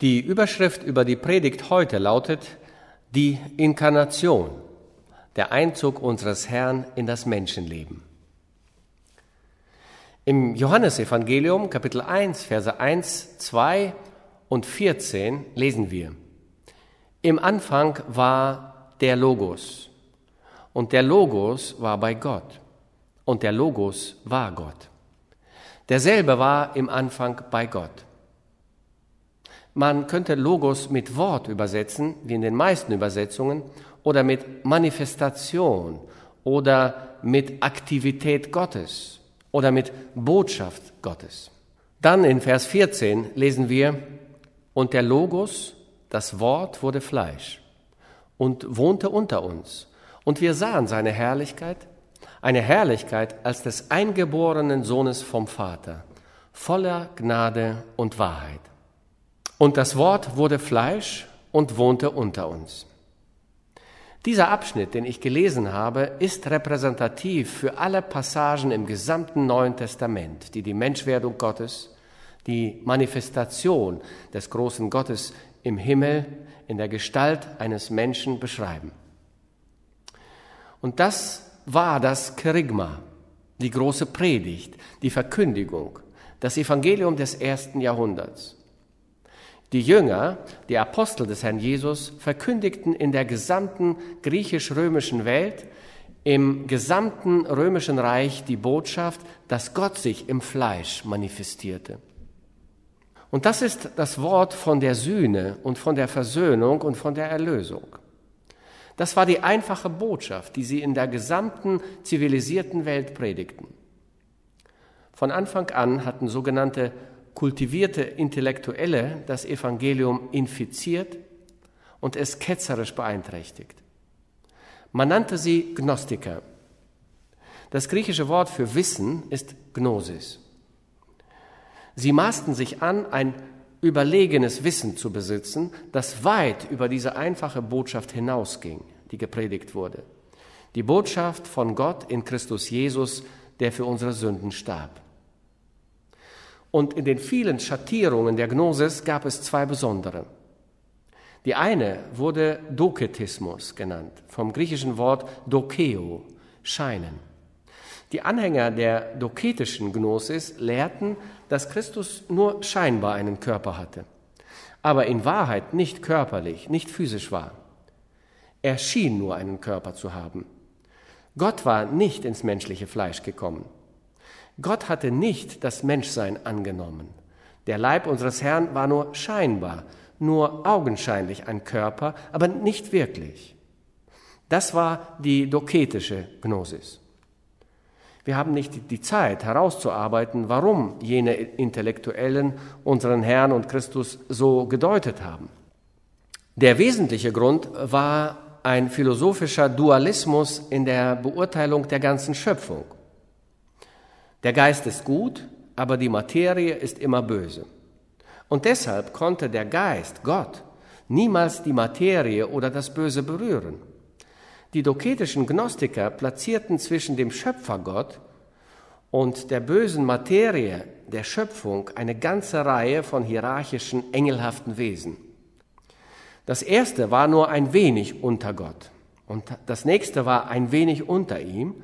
Die Überschrift über die Predigt heute lautet Die Inkarnation, der Einzug unseres Herrn in das Menschenleben. Im Johannesevangelium Kapitel 1, Verse 1, 2 und 14 lesen wir, Im Anfang war der Logos und der Logos war bei Gott und der Logos war Gott. Derselbe war im Anfang bei Gott. Man könnte Logos mit Wort übersetzen, wie in den meisten Übersetzungen, oder mit Manifestation oder mit Aktivität Gottes oder mit Botschaft Gottes. Dann in Vers 14 lesen wir, und der Logos, das Wort, wurde Fleisch und wohnte unter uns. Und wir sahen seine Herrlichkeit, eine Herrlichkeit als des eingeborenen Sohnes vom Vater, voller Gnade und Wahrheit. Und das Wort wurde Fleisch und wohnte unter uns. Dieser Abschnitt, den ich gelesen habe, ist repräsentativ für alle Passagen im gesamten Neuen Testament, die die Menschwerdung Gottes, die Manifestation des großen Gottes im Himmel in der Gestalt eines Menschen beschreiben. Und das war das Kerygma, die große Predigt, die Verkündigung, das Evangelium des ersten Jahrhunderts. Die Jünger, die Apostel des Herrn Jesus, verkündigten in der gesamten griechisch-römischen Welt, im gesamten römischen Reich die Botschaft, dass Gott sich im Fleisch manifestierte. Und das ist das Wort von der Sühne und von der Versöhnung und von der Erlösung. Das war die einfache Botschaft, die sie in der gesamten zivilisierten Welt predigten. Von Anfang an hatten sogenannte kultivierte Intellektuelle das Evangelium infiziert und es ketzerisch beeinträchtigt. Man nannte sie Gnostiker. Das griechische Wort für Wissen ist Gnosis. Sie maßten sich an, ein überlegenes Wissen zu besitzen, das weit über diese einfache Botschaft hinausging, die gepredigt wurde. Die Botschaft von Gott in Christus Jesus, der für unsere Sünden starb. Und in den vielen Schattierungen der Gnosis gab es zwei besondere. Die eine wurde Doketismus genannt, vom griechischen Wort dokeo, scheinen. Die Anhänger der doketischen Gnosis lehrten, dass Christus nur scheinbar einen Körper hatte, aber in Wahrheit nicht körperlich, nicht physisch war. Er schien nur einen Körper zu haben. Gott war nicht ins menschliche Fleisch gekommen. Gott hatte nicht das Menschsein angenommen. Der Leib unseres Herrn war nur scheinbar, nur augenscheinlich ein Körper, aber nicht wirklich. Das war die doketische Gnosis. Wir haben nicht die Zeit herauszuarbeiten, warum jene Intellektuellen unseren Herrn und Christus so gedeutet haben. Der wesentliche Grund war ein philosophischer Dualismus in der Beurteilung der ganzen Schöpfung. Der Geist ist gut, aber die Materie ist immer böse. Und deshalb konnte der Geist, Gott, niemals die Materie oder das Böse berühren. Die doketischen Gnostiker platzierten zwischen dem Schöpfergott und der bösen Materie der Schöpfung eine ganze Reihe von hierarchischen, engelhaften Wesen. Das erste war nur ein wenig unter Gott und das nächste war ein wenig unter ihm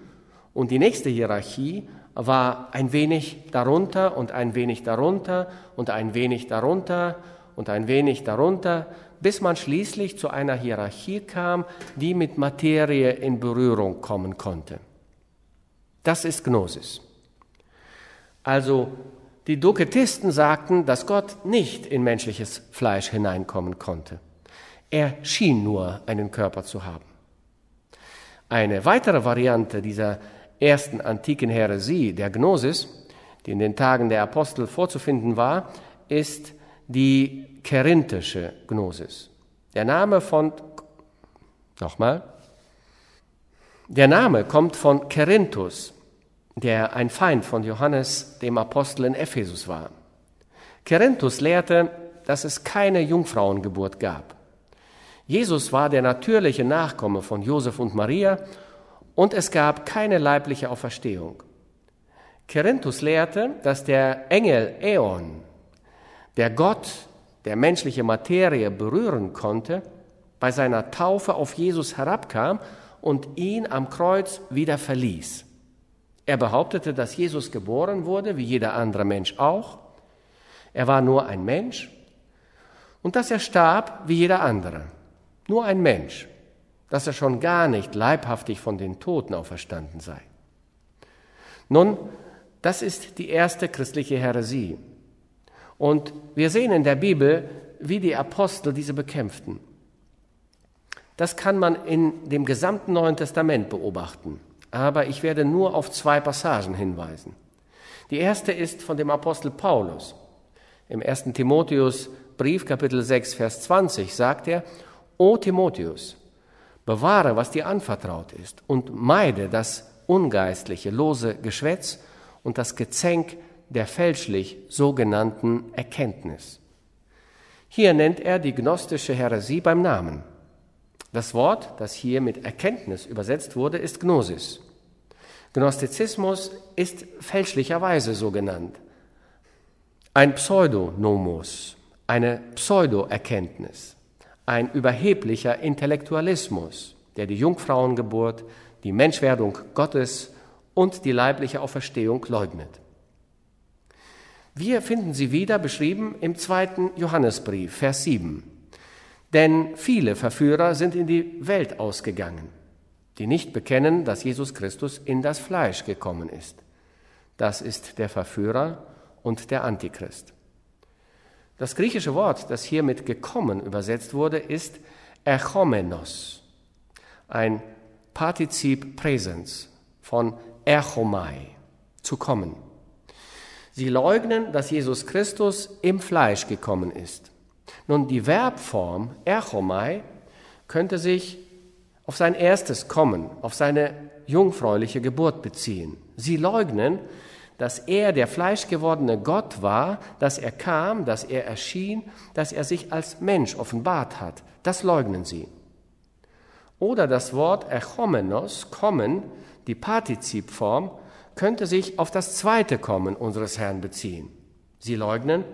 und die nächste Hierarchie war ein wenig darunter und ein wenig darunter und ein wenig darunter und ein wenig darunter, bis man schließlich zu einer Hierarchie kam, die mit Materie in Berührung kommen konnte. Das ist Gnosis. Also die Doketisten sagten, dass Gott nicht in menschliches Fleisch hineinkommen konnte. Er schien nur einen Körper zu haben. Eine weitere Variante dieser ersten antiken Häresie, der Gnosis, die in den Tagen der Apostel vorzufinden war, ist die kerinthische Gnosis. Der Name von, nochmal, der Name kommt von Kerinthus, der ein Feind von Johannes, dem Apostel in Ephesus war. Kerinthus lehrte, dass es keine Jungfrauengeburt gab. Jesus war der natürliche Nachkomme von Josef und Maria und es gab keine leibliche Auferstehung. Kerinthus lehrte, dass der Engel Äon, der Gott der menschliche Materie berühren konnte, bei seiner Taufe auf Jesus herabkam und ihn am Kreuz wieder verließ. Er behauptete, dass Jesus geboren wurde, wie jeder andere Mensch auch. Er war nur ein Mensch und dass er starb, wie jeder andere. Nur ein Mensch, dass er schon gar nicht leibhaftig von den Toten auferstanden sei. Nun, das ist die erste christliche Häresie. Und wir sehen in der Bibel, wie die Apostel diese bekämpften. Das kann man in dem gesamten Neuen Testament beobachten. Aber ich werde nur auf zwei Passagen hinweisen. Die erste ist von dem Apostel Paulus. Im 1. Timotheus Brief, Kapitel 6, Vers 20 sagt er, O Timotheus, bewahre, was dir anvertraut ist und meide das ungeistliche, lose Geschwätz und das Gezänk der fälschlich sogenannten Erkenntnis. Hier nennt er die gnostische Häresie beim Namen. Das Wort, das hier mit Erkenntnis übersetzt wurde, ist Gnosis. Gnostizismus ist fälschlicherweise so genannt. Ein Pseudonomos, eine Pseudoerkenntnis, ein überheblicher Intellektualismus, der die Jungfrauengeburt, die Menschwerdung Gottes und die leibliche Auferstehung leugnet. Wir finden sie wieder beschrieben im zweiten Johannesbrief, Vers 7. Denn viele Verführer sind in die Welt ausgegangen, die nicht bekennen, dass Jesus Christus in das Fleisch gekommen ist. Das ist der Verführer und der Antichrist. Das griechische Wort, das hier mit gekommen übersetzt wurde, ist erchomenos, ein Partizip Präsens von erchomai, zu kommen. Sie leugnen, dass Jesus Christus im Fleisch gekommen ist. Nun, die Verbform erchomai könnte sich auf sein erstes Kommen, auf seine jungfräuliche Geburt beziehen. Sie leugnen, dass er der fleischgewordene Gott war, dass er kam, dass er erschien, dass er sich als Mensch offenbart hat. Das leugnen sie. Oder das Wort echomenos, kommen, die Partizipform, könnte sich auf das zweite Kommen unseres Herrn beziehen. Sie leugnen,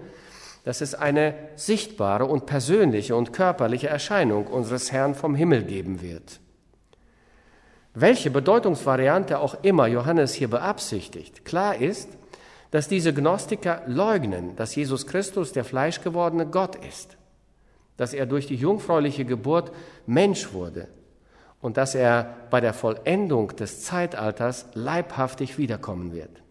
dass es eine sichtbare und persönliche und körperliche Erscheinung unseres Herrn vom Himmel geben wird. Welche Bedeutungsvariante auch immer Johannes hier beabsichtigt, klar ist, dass diese Gnostiker leugnen, dass Jesus Christus der fleischgewordene Gott ist, dass er durch die jungfräuliche Geburt Mensch wurde und dass er bei der Vollendung des Zeitalters leibhaftig wiederkommen wird.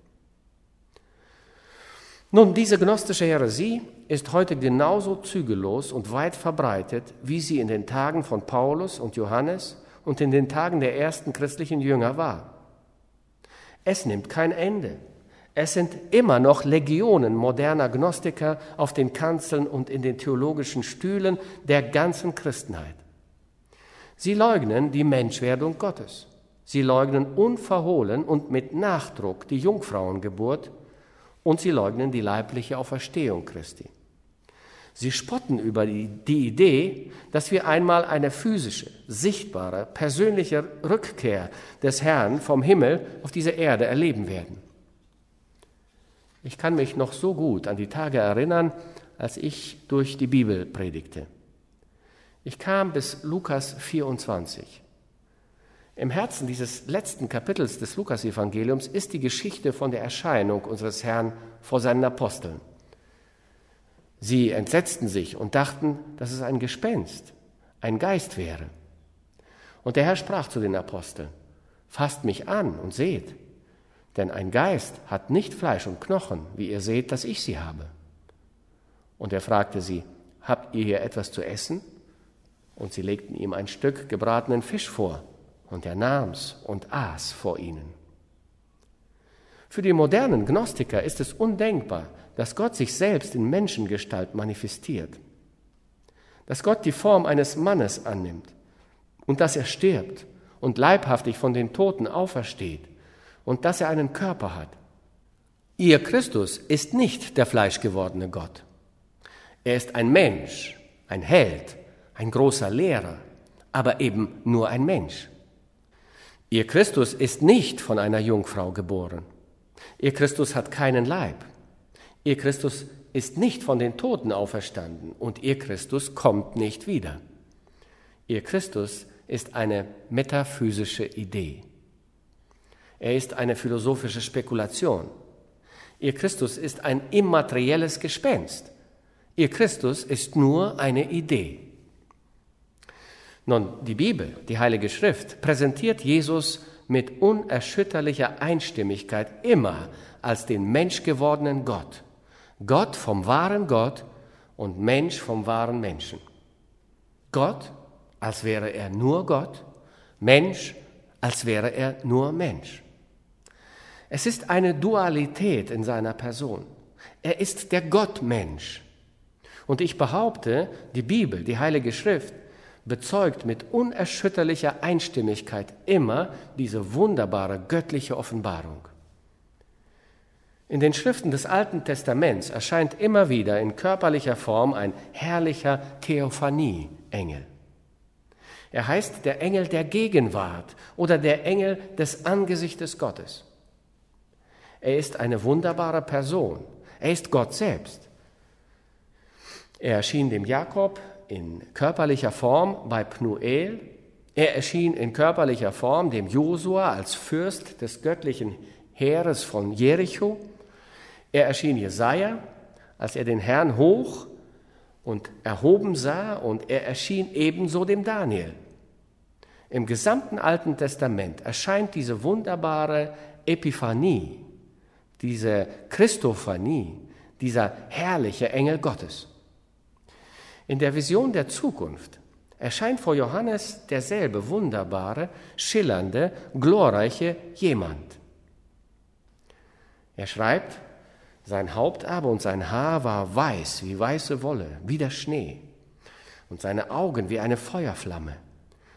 Nun, diese gnostische Häresie ist heute genauso zügellos und weit verbreitet, wie sie in den Tagen von Paulus und Johannes und in den Tagen der ersten christlichen Jünger war. Es nimmt kein Ende. Es sind immer noch Legionen moderner Gnostiker auf den Kanzeln und in den theologischen Stühlen der ganzen Christenheit. Sie leugnen die Menschwerdung Gottes. Sie leugnen unverhohlen und mit Nachdruck die Jungfrauengeburt und sie leugnen die leibliche Auferstehung Christi. Sie spotten über die, die, Idee, dass wir einmal eine physische, sichtbare, persönliche Rückkehr des Herrn vom Himmel auf diese Erde erleben werden. Ich kann mich noch so gut an die Tage erinnern, als ich durch die Bibel predigte. Ich kam bis Lukas 24. Im Herzen dieses letzten Kapitels des Lukasevangeliums ist die Geschichte von der Erscheinung unseres Herrn vor seinen Aposteln. Sie entsetzten sich und dachten, dass es ein Gespenst, ein Geist wäre. Und der Herr sprach zu den Aposteln, fasst mich an und seht, denn ein Geist hat nicht Fleisch und Knochen, wie ihr seht, dass ich sie habe. Und er fragte sie, habt ihr hier etwas zu essen? Und sie legten ihm ein Stück gebratenen Fisch vor und er nahm's und aß vor ihnen. Für die modernen Gnostiker ist es undenkbar, dass Gott sich selbst in Menschengestalt manifestiert, dass Gott die Form eines Mannes annimmt und dass er stirbt und leibhaftig von den Toten aufersteht und dass er einen Körper hat. Ihr Christus ist nicht der fleischgewordene Gott. Er ist ein Mensch, ein Held, ein großer Lehrer, aber eben nur ein Mensch. Ihr Christus ist nicht von einer Jungfrau geboren. Ihr Christus hat keinen Leib. Ihr Christus ist nicht von den Toten auferstanden und ihr Christus kommt nicht wieder. Ihr Christus ist eine metaphysische Idee. Er ist eine philosophische Spekulation. Ihr Christus ist ein immaterielles Gespenst. Ihr Christus ist nur eine Idee. Nun, die Bibel, die Heilige Schrift, präsentiert Jesus mit unerschütterlicher Einstimmigkeit immer als den menschgewordenen Gott. Gott vom wahren Gott und Mensch vom wahren Menschen. Gott, als wäre er nur Gott, Mensch, als wäre er nur Mensch. Es ist eine Dualität in seiner Person. Er ist der Gottmensch. Und ich behaupte, die Bibel, die Heilige Schrift, bezeugt mit unerschütterlicher Einstimmigkeit immer diese wunderbare göttliche Offenbarung. In den Schriften des Alten Testaments erscheint immer wieder in körperlicher Form ein herrlicher Theophanie-Engel. Er heißt der Engel der Gegenwart oder der Engel des Angesichtes Gottes. Er ist eine wunderbare Person. Er ist Gott selbst. Er erschien dem Jakob in körperlicher Form bei Pnuel. Er erschien in körperlicher Form dem Josua als Fürst des göttlichen Heeres von Jericho. Er erschien Jesaja, als er den Herrn hoch und erhoben sah, und er erschien ebenso dem Daniel. Im gesamten Alten Testament erscheint diese wunderbare Epiphanie, diese Christophanie, dieser herrliche Engel Gottes. In der Vision der Zukunft erscheint vor Johannes derselbe wunderbare, schillernde, glorreiche jemand. Er schreibt, sein Haupt aber und sein Haar war weiß wie weiße Wolle, wie der Schnee, und seine Augen wie eine Feuerflamme,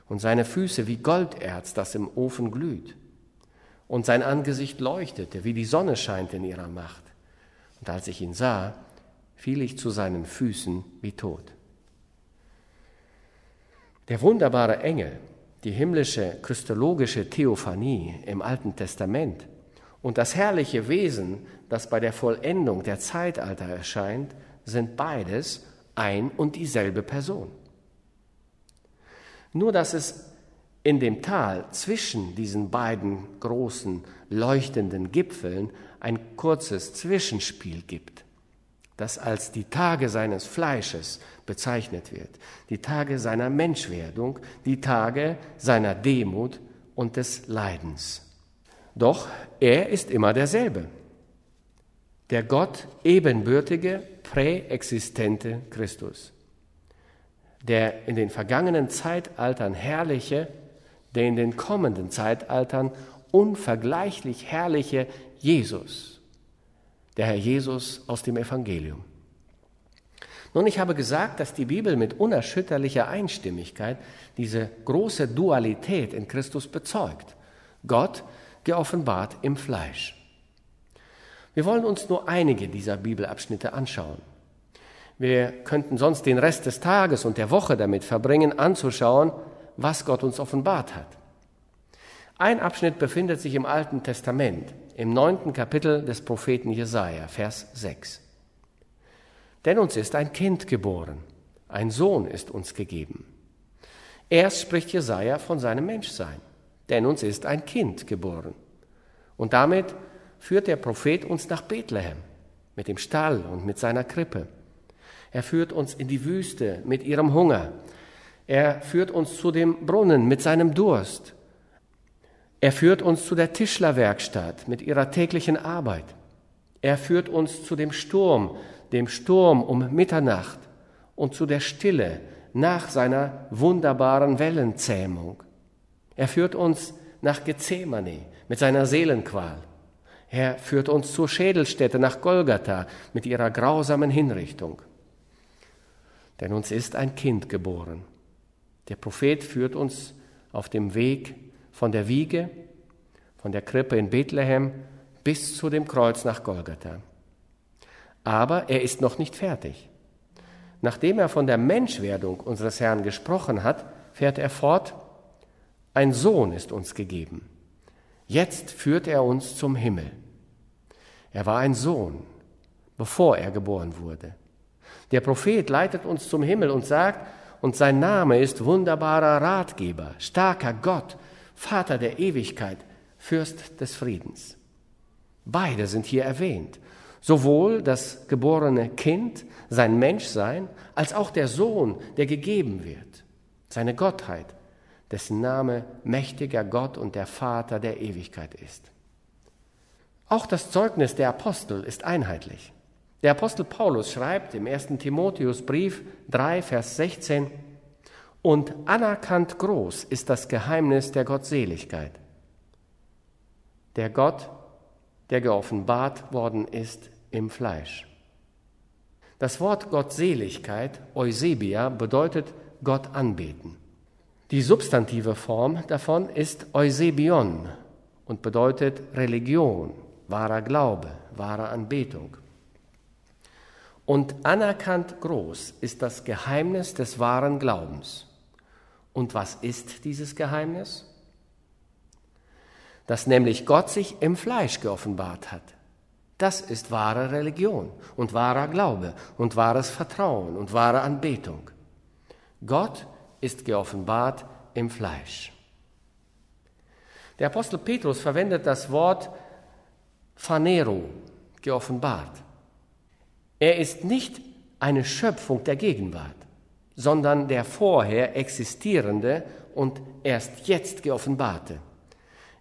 und seine Füße wie Golderz, das im Ofen glüht. Und sein Angesicht leuchtete, wie die Sonne scheint in ihrer Macht. Und als ich ihn sah, fiel ich zu seinen Füßen wie tot. Der wunderbare Engel, die himmlische christologische Theophanie im Alten Testament und das herrliche Wesen, das bei der Vollendung der Zeitalter erscheint, sind beides ein und dieselbe Person. Nur dass es in dem Tal zwischen diesen beiden großen leuchtenden Gipfeln ein kurzes Zwischenspiel gibt, das als die Tage seines Fleisches bezeichnet wird, die Tage seiner Menschwerdung, die Tage seiner Demut und des Leidens. Doch er ist immer derselbe. Der Gott ebenbürtige, präexistente Christus. Der in den vergangenen Zeitaltern herrliche, der in den kommenden Zeitaltern unvergleichlich herrliche Jesus. Der Herr Jesus aus dem Evangelium. Nun, ich habe gesagt, dass die Bibel mit unerschütterlicher Einstimmigkeit diese große Dualität in Christus bezeugt. Gott geoffenbart im Fleisch. Wir wollen uns nur einige dieser Bibelabschnitte anschauen. Wir könnten sonst den Rest des Tages und der Woche damit verbringen, anzuschauen, was Gott uns offenbart hat. Ein Abschnitt befindet sich im Alten Testament, im neunten Kapitel des Propheten Jesaja, Vers 6. Denn uns ist ein Kind geboren, ein Sohn ist uns gegeben. Erst spricht Jesaja von seinem Menschsein denn uns ist ein Kind geboren. Und damit führt der Prophet uns nach Bethlehem mit dem Stall und mit seiner Krippe. Er führt uns in die Wüste mit ihrem Hunger. Er führt uns zu dem Brunnen mit seinem Durst. Er führt uns zu der Tischlerwerkstatt mit ihrer täglichen Arbeit. Er führt uns zu dem Sturm, dem Sturm um Mitternacht und zu der Stille nach seiner wunderbaren Wellenzähmung. Er führt uns nach Gethsemane mit seiner Seelenqual. Er führt uns zur Schädelstätte nach Golgatha mit ihrer grausamen Hinrichtung. Denn uns ist ein Kind geboren. Der Prophet führt uns auf dem Weg von der Wiege, von der Krippe in Bethlehem bis zu dem Kreuz nach Golgatha. Aber er ist noch nicht fertig. Nachdem er von der Menschwerdung unseres Herrn gesprochen hat, fährt er fort ein Sohn ist uns gegeben. Jetzt führt er uns zum Himmel. Er war ein Sohn. bevor er geboren wurde. Der Prophet leitet uns zum Himmel und sagt, und sein Name ist wunderbarer Ratgeber, starker Gott, Vater der Ewigkeit, Fürst des Friedens. Beide sind hier erwähnt. Sowohl das geborene Kind, sein Menschsein, als auch der Sohn, der gegeben wird, seine Gottheit, dessen Name mächtiger Gott und der Vater der Ewigkeit ist. Auch das Zeugnis der Apostel ist einheitlich. Der Apostel Paulus schreibt im 1. Timotheusbrief 3, Vers 16, und anerkannt groß ist das Geheimnis der Gottseligkeit. Der Gott, der geoffenbart worden ist im Fleisch. Das Wort Gottseligkeit, Eusebia, bedeutet Gott anbeten. Die substantive Form davon ist Eusebion und bedeutet Religion, wahrer Glaube, wahre Anbetung. Und anerkannt groß ist das Geheimnis des wahren Glaubens. Und was ist dieses Geheimnis? Dass nämlich Gott sich im Fleisch geoffenbart hat. Das ist wahre Religion und wahrer Glaube und wahres Vertrauen und wahre Anbetung. Gott ist geoffenbart im Fleisch. Der Apostel Petrus verwendet das Wort Phanero, geoffenbart. Er ist nicht eine Schöpfung der Gegenwart sondern der vorher existierende und erst jetzt geoffenbarte.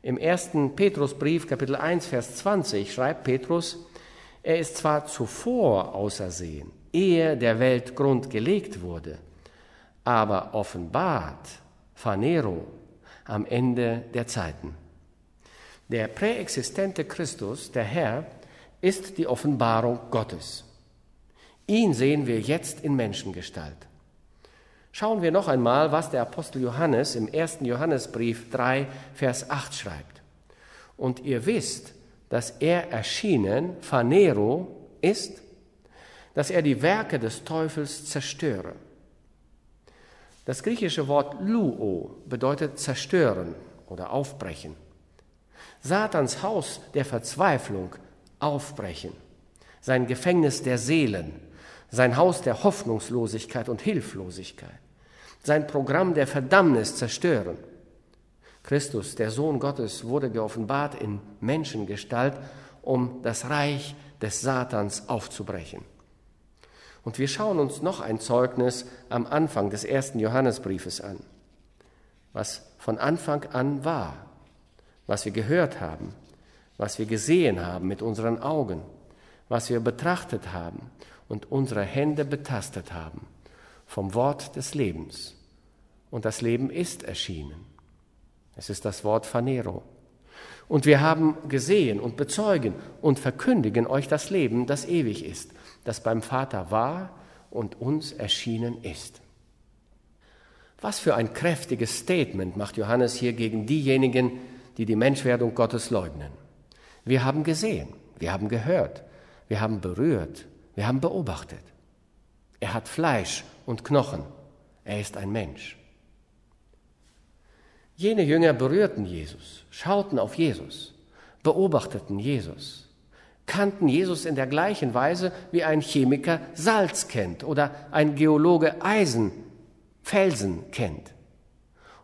Im ersten Petrusbrief, Kapitel 1, Vers 20, schreibt Petrus, er ist zwar zuvor ausersehen, ehe der Welt Grund gelegt wurde, aber offenbart, Phanero, am Ende der Zeiten. Der präexistente Christus, der Herr, ist die Offenbarung Gottes. Ihn sehen wir jetzt in Menschengestalt. Schauen wir noch einmal, was der Apostel Johannes im ersten Johannesbrief 3, Vers 8 schreibt. Und ihr wisst, dass er erschienen, Phanero, ist, dass er die Werke des Teufels zerstöre. Das griechische Wort luo bedeutet zerstören oder aufbrechen. Satans Haus der Verzweiflung aufbrechen, sein Gefängnis der Seelen, sein Haus der Hoffnungslosigkeit und Hilflosigkeit sein Programm der Verdammnis zerstören. Christus, der Sohn Gottes, wurde geoffenbart in Menschengestalt, um das Reich des Satans aufzubrechen. Und wir schauen uns noch ein Zeugnis am Anfang des ersten Johannesbriefes an, was von Anfang an war, was wir gehört haben, was wir gesehen haben mit unseren Augen, was wir betrachtet haben und unsere Hände betastet haben vom Wort des Lebens. Und das Leben ist erschienen. Es ist das Wort Phanero. Und wir haben gesehen und bezeugen und verkündigen euch das Leben, das ewig ist, das beim Vater war und uns erschienen ist. Was für ein kräftiges Statement macht Johannes hier gegen diejenigen, die die Menschwerdung Gottes leugnen. Wir haben gesehen, wir haben gehört, wir haben berührt, wir haben beobachtet. Er hat Fleisch und Knochen. Er ist ein Mensch. Jene Jünger berührten Jesus, schauten auf Jesus, beobachteten Jesus, kannten Jesus in der gleichen Weise, wie ein Chemiker Salz kennt oder ein Geologe Eisen, Felsen kennt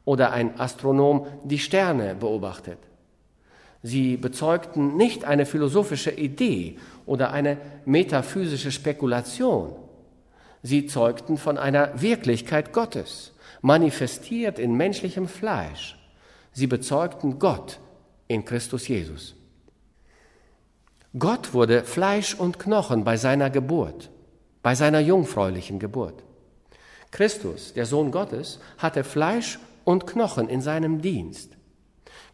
oder ein Astronom die Sterne beobachtet. Sie bezeugten nicht eine philosophische Idee oder eine metaphysische Spekulation, Sie zeugten von einer Wirklichkeit Gottes, manifestiert in menschlichem Fleisch. Sie bezeugten Gott in Christus Jesus. Gott wurde Fleisch und Knochen bei seiner Geburt, bei seiner jungfräulichen Geburt. Christus, der Sohn Gottes, hatte Fleisch und Knochen in seinem Dienst.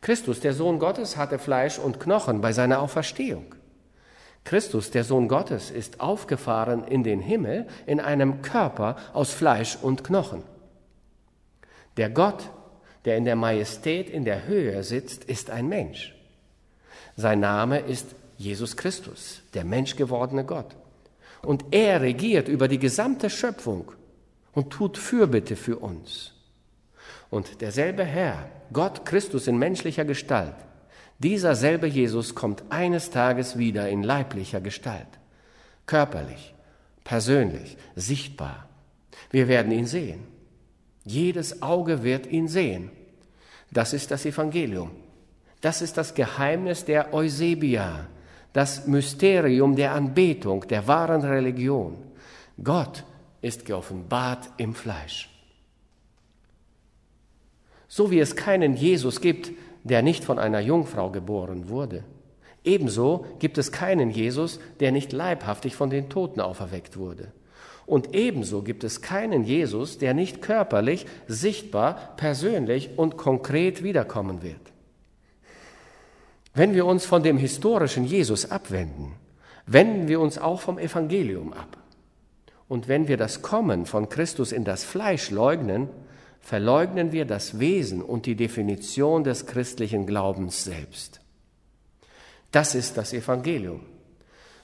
Christus, der Sohn Gottes, hatte Fleisch und Knochen bei seiner Auferstehung. Christus, der Sohn Gottes, ist aufgefahren in den Himmel in einem Körper aus Fleisch und Knochen. Der Gott, der in der Majestät in der Höhe sitzt, ist ein Mensch. Sein Name ist Jesus Christus, der menschgewordene Gott. Und er regiert über die gesamte Schöpfung und tut Fürbitte für uns. Und derselbe Herr, Gott Christus in menschlicher Gestalt, dieser selbe Jesus kommt eines Tages wieder in leiblicher Gestalt. körperlich, persönlich, sichtbar. Wir werden ihn sehen. Jedes Auge wird ihn sehen. Das ist das Evangelium. Das ist das Geheimnis der Eusebia, das Mysterium der Anbetung, der wahren Religion. Gott ist geoffenbart im Fleisch. So wie es keinen Jesus gibt, der nicht von einer Jungfrau geboren wurde, ebenso gibt es keinen Jesus, der nicht leibhaftig von den Toten auferweckt wurde. Und ebenso gibt es keinen Jesus, der nicht körperlich, sichtbar, persönlich und konkret wiederkommen wird. Wenn wir uns von dem historischen Jesus abwenden, wenden wir uns auch vom Evangelium ab. Und wenn wir das Kommen von Christus in das Fleisch leugnen, verleugnen wir das Wesen und die Definition des christlichen Glaubens selbst. Das ist das Evangelium.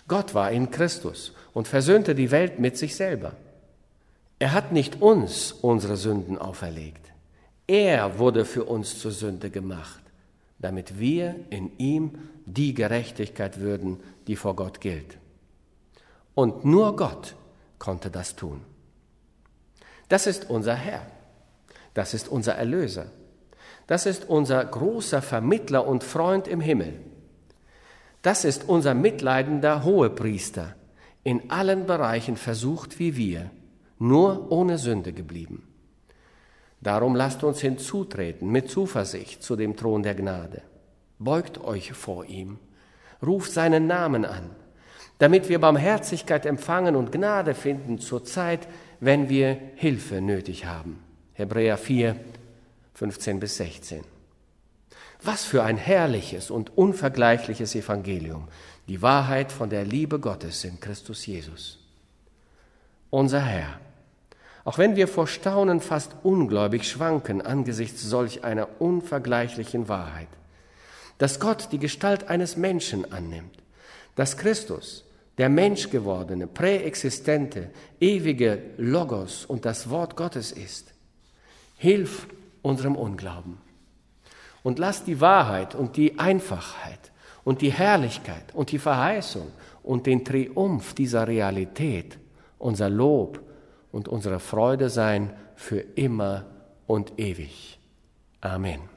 Gott war in Christus und versöhnte die Welt mit sich selber. Er hat nicht uns unsere Sünden auferlegt. Er wurde für uns zur Sünde gemacht, damit wir in ihm die Gerechtigkeit würden, die vor Gott gilt. Und nur Gott konnte das tun. Das ist unser Herr. Das ist unser Erlöser. Das ist unser großer Vermittler und Freund im Himmel. Das ist unser mitleidender Hohepriester, in allen Bereichen versucht wie wir, nur ohne Sünde geblieben. Darum lasst uns hinzutreten mit Zuversicht zu dem Thron der Gnade. Beugt euch vor ihm, ruft seinen Namen an, damit wir Barmherzigkeit empfangen und Gnade finden zur Zeit, wenn wir Hilfe nötig haben. Hebräer 4, 15 bis 16. Was für ein herrliches und unvergleichliches Evangelium, die Wahrheit von der Liebe Gottes in Christus Jesus. Unser Herr, auch wenn wir vor Staunen fast ungläubig schwanken angesichts solch einer unvergleichlichen Wahrheit, dass Gott die Gestalt eines Menschen annimmt, dass Christus, der Menschgewordene, präexistente, ewige Logos und das Wort Gottes ist, hilf unserem Unglauben. Und lass die Wahrheit und die Einfachheit und die Herrlichkeit und die Verheißung und den Triumph dieser Realität unser Lob und unsere Freude sein für immer und ewig. Amen.